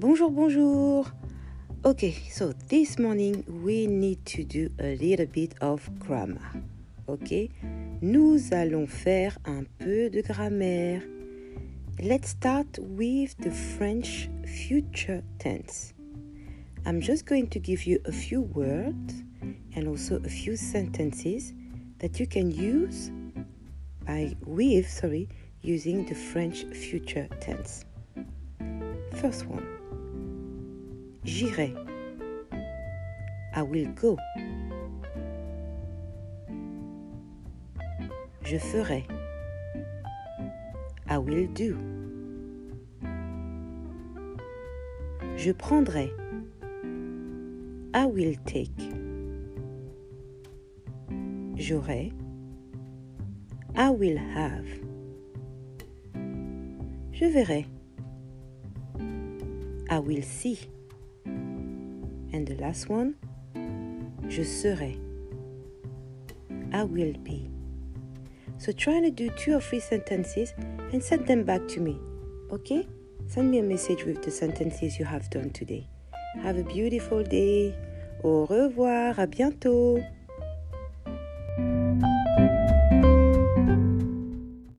Bonjour, bonjour. Okay, so this morning we need to do a little bit of grammar. Ok, nous allons faire un peu de grammaire. Let's start with the French future tense. I'm just going to give you a few words and also a few sentences that you can use by with, sorry, using the French future tense. First one. J'irai. I will go. Je ferai. I will do. Je prendrai. I will take. J'aurai. I will have. Je verrai. I will see. And the last one, je serai. I will be. So try to do two or three sentences and send them back to me. Okay? Send me a message with the sentences you have done today. Have a beautiful day. Au revoir, à bientôt.